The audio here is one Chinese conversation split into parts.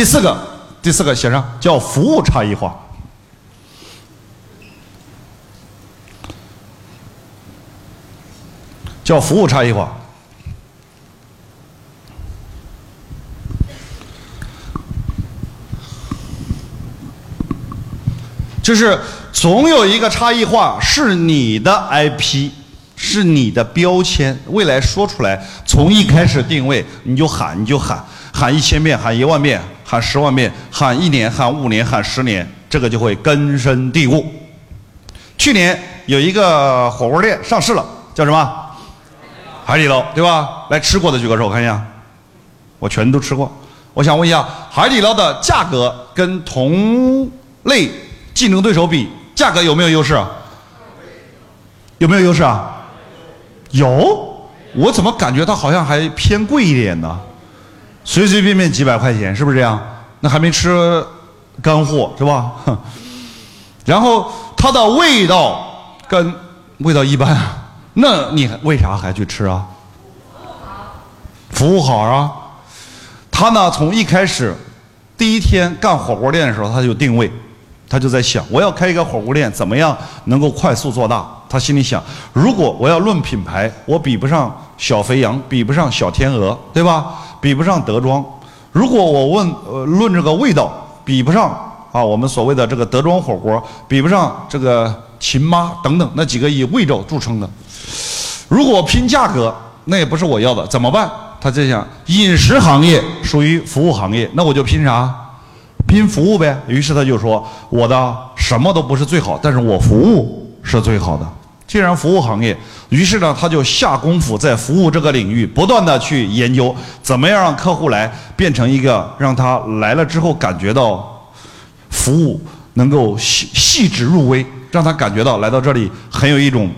第四个，第四个写上叫服务差异化。叫服务差异化。就是总有一个差异化是你的 IP，是你的标签，未来说出来，从一开始定位你就喊，你就喊，喊一千遍，喊一万遍，喊十万遍，喊一年，喊五年，喊十年，这个就会根深蒂固。去年有一个火锅店上市了，叫什么？海底捞，对吧？来吃过的举个手，我看一下，我全都吃过。我想问一下，海底捞的价格跟同类。竞争对手比价格有没有优势？有没有优势啊？有，我怎么感觉它好像还偏贵一点呢？随随便便几百块钱，是不是这样？那还没吃干货是吧？然后它的味道跟味道一般，那你为啥还去吃啊？服务好啊！他呢，从一开始第一天干火锅店的时候，他就定位。他就在想，我要开一个火锅店，怎么样能够快速做大？他心里想，如果我要论品牌，我比不上小肥羊，比不上小天鹅，对吧？比不上德庄。如果我问，呃，论这个味道，比不上啊，我们所谓的这个德庄火锅，比不上这个秦妈等等那几个以味道著称的。如果拼价格，那也不是我要的，怎么办？他在想，饮食行业属于服务行业，那我就拼啥？拼服务呗，于是他就说：“我的什么都不是最好，但是我服务是最好的。既然服务行业，于是呢，他就下功夫在服务这个领域，不断的去研究怎么样让客户来变成一个让他来了之后感觉到服务能够细细致入微，让他感觉到来到这里很有一种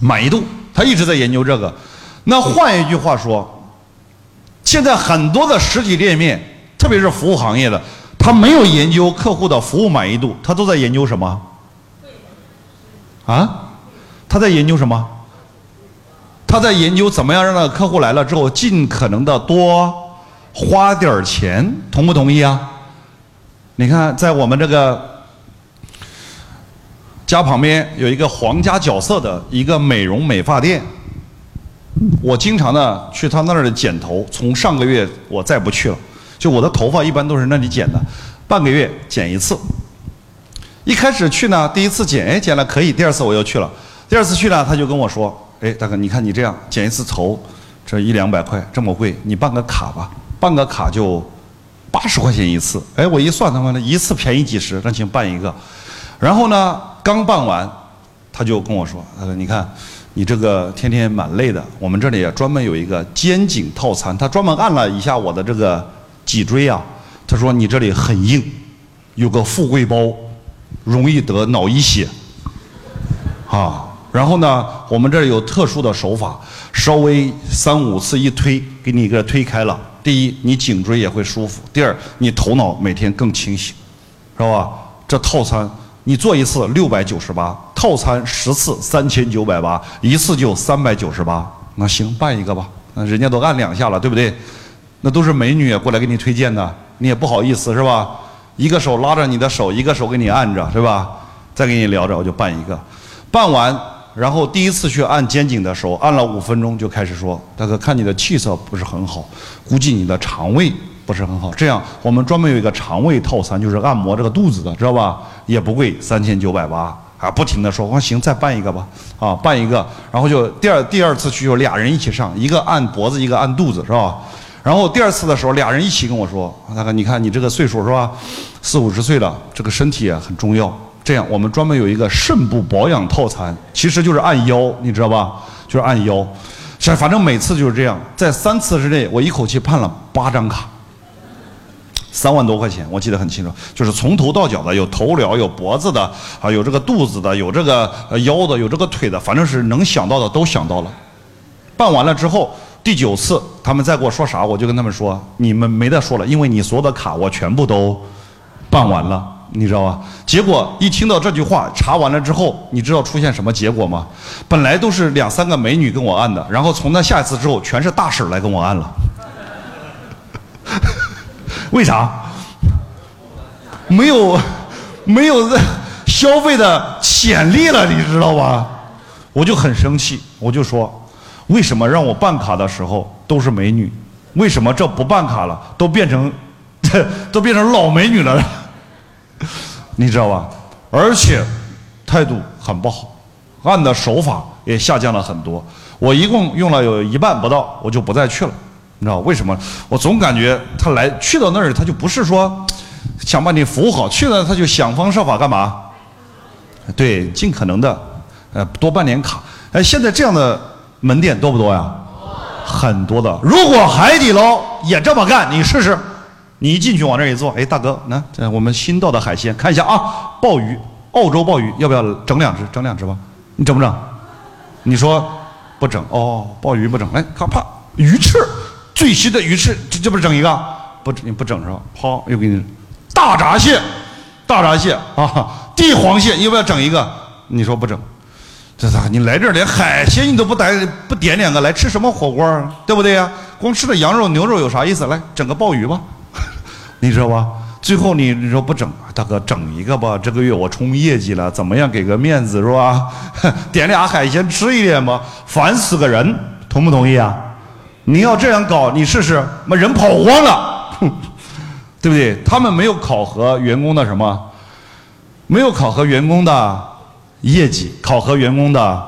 满意度。他一直在研究这个。那换一句话说，现在很多的实体店面，特别是服务行业的。他没有研究客户的服务满意度，他都在研究什么？啊？他在研究什么？他在研究怎么样让那个客户来了之后尽可能的多花点钱，同不同意啊？你看，在我们这个家旁边有一个皇家角色的一个美容美发店，我经常呢去他那儿剪头，从上个月我再不去了。就我的头发一般都是那里剪的，半个月剪一次。一开始去呢，第一次剪，哎，剪了可以。第二次我又去了，第二次去呢，他就跟我说：“哎，大哥，你看你这样剪一次头，这一两百块这么贵，你办个卡吧，办个卡就八十块钱一次。”哎，我一算，他妈的一次便宜几十，那行办一个。然后呢，刚办完，他就跟我说：“他说你看，你这个天天蛮累的，我们这里专门有一个肩颈套餐。”他专门按了一下我的这个。脊椎啊，他说你这里很硬，有个富贵包，容易得脑溢血，啊，然后呢，我们这儿有特殊的手法，稍微三五次一推，给你一个推开了。第一，你颈椎也会舒服；第二，你头脑每天更清醒，知道吧？这套餐你做一次六百九十八，套餐十次三千九百八，一次就三百九十八。那行，办一个吧。那人家都按两下了，对不对？那都是美女过来给你推荐的，你也不好意思是吧？一个手拉着你的手，一个手给你按着是吧？再跟你聊着，我就办一个，办完，然后第一次去按肩颈的时候，按了五分钟就开始说：“大哥，看你的气色不是很好，估计你的肠胃不是很好。这样，我们专门有一个肠胃套餐，就是按摩这个肚子的，知道吧？也不贵，三千九百八。啊，不停的说，我说行，再办一个吧，啊，办一个，然后就第二第二次去就俩人一起上，一个按脖子，一个按肚子，是吧？”然后第二次的时候，俩人一起跟我说：“大哥，你看你这个岁数是吧？四五十岁了，这个身体啊很重要。这样，我们专门有一个肾部保养套餐，其实就是按腰，你知道吧？就是按腰。反正每次就是这样，在三次之内，我一口气办了八张卡，三万多块钱，我记得很清楚。就是从头到脚的，有头疗，有脖子的，啊，有这个肚子的，有这个腰的，有这个腿的，反正是能想到的都想到了。办完了之后。”第九次，他们再给我说啥，我就跟他们说：“你们没得说了，因为你所有的卡我全部都办完了，你知道吧？”结果一听到这句话，查完了之后，你知道出现什么结果吗？本来都是两三个美女跟我按的，然后从那下一次之后，全是大婶来跟我按了。为啥？没有没有消费的潜力了，你知道吧？我就很生气，我就说，为什么让我办卡的时候都是美女，为什么这不办卡了都变成 都变成老美女了？你知道吧？而且态度很不好，按的手法也下降了很多。我一共用了有一半不到，我就不再去了。你知道为什么？我总感觉他来去到那儿，他就不是说想把你服务好，去了他就想方设法干嘛？对，尽可能的呃多办点卡。哎，现在这样的门店多不多呀？很多的。如果海底捞也这么干，你试试。你一进去往那儿一坐，哎，大哥，那这我们新到的海鲜，看一下啊，鲍鱼，澳洲鲍鱼，要不要整两只？整两只吧，你整不整？你说不整哦，鲍鱼不整，来，看啪，鱼翅，最新的鱼翅，这这不是整一个？不，你不整是吧？啪，又给你大闸蟹，大闸蟹啊，帝皇蟹，要不要整一个？你说不整，这咋？你来这儿连海鲜你都不带不点两个来吃什么火锅啊？对不对呀？光吃了羊肉牛肉有啥意思？来整个鲍鱼吧。你知道吧？最后你你说不整，大哥整一个吧。这个月我冲业绩了，怎么样？给个面子是吧？点俩海鲜吃一点吧。烦死个人，同不同意啊？你要这样搞，你试试，妈人跑光了，对不对？他们没有考核员工的什么？没有考核员工的业绩，考核员工的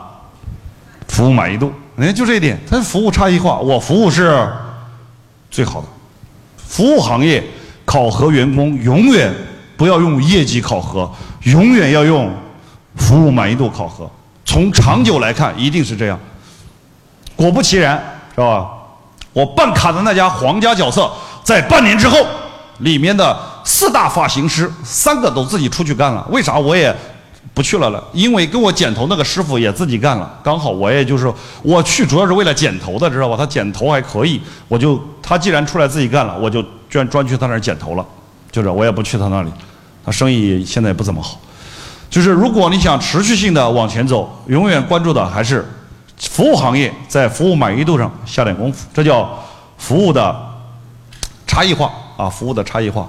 服务满意度。哎，就这一点，他服务差异化，我服务是最好的，服务行业。考核员工永远不要用业绩考核，永远要用服务满意度考核。从长久来看，一定是这样。果不其然，是吧？我办卡的那家皇家角色，在半年之后，里面的四大发型师三个都自己出去干了。为啥我也不去了了？因为给我剪头那个师傅也自己干了。刚好我也就是我去，主要是为了剪头的，知道吧？他剪头还可以，我就他既然出来自己干了，我就。居然专去他那儿剪头了，就是我也不去他那里，他生意现在也不怎么好。就是如果你想持续性的往前走，永远关注的还是服务行业在服务满意度上下点功夫，这叫服务的差异化啊，服务的差异化。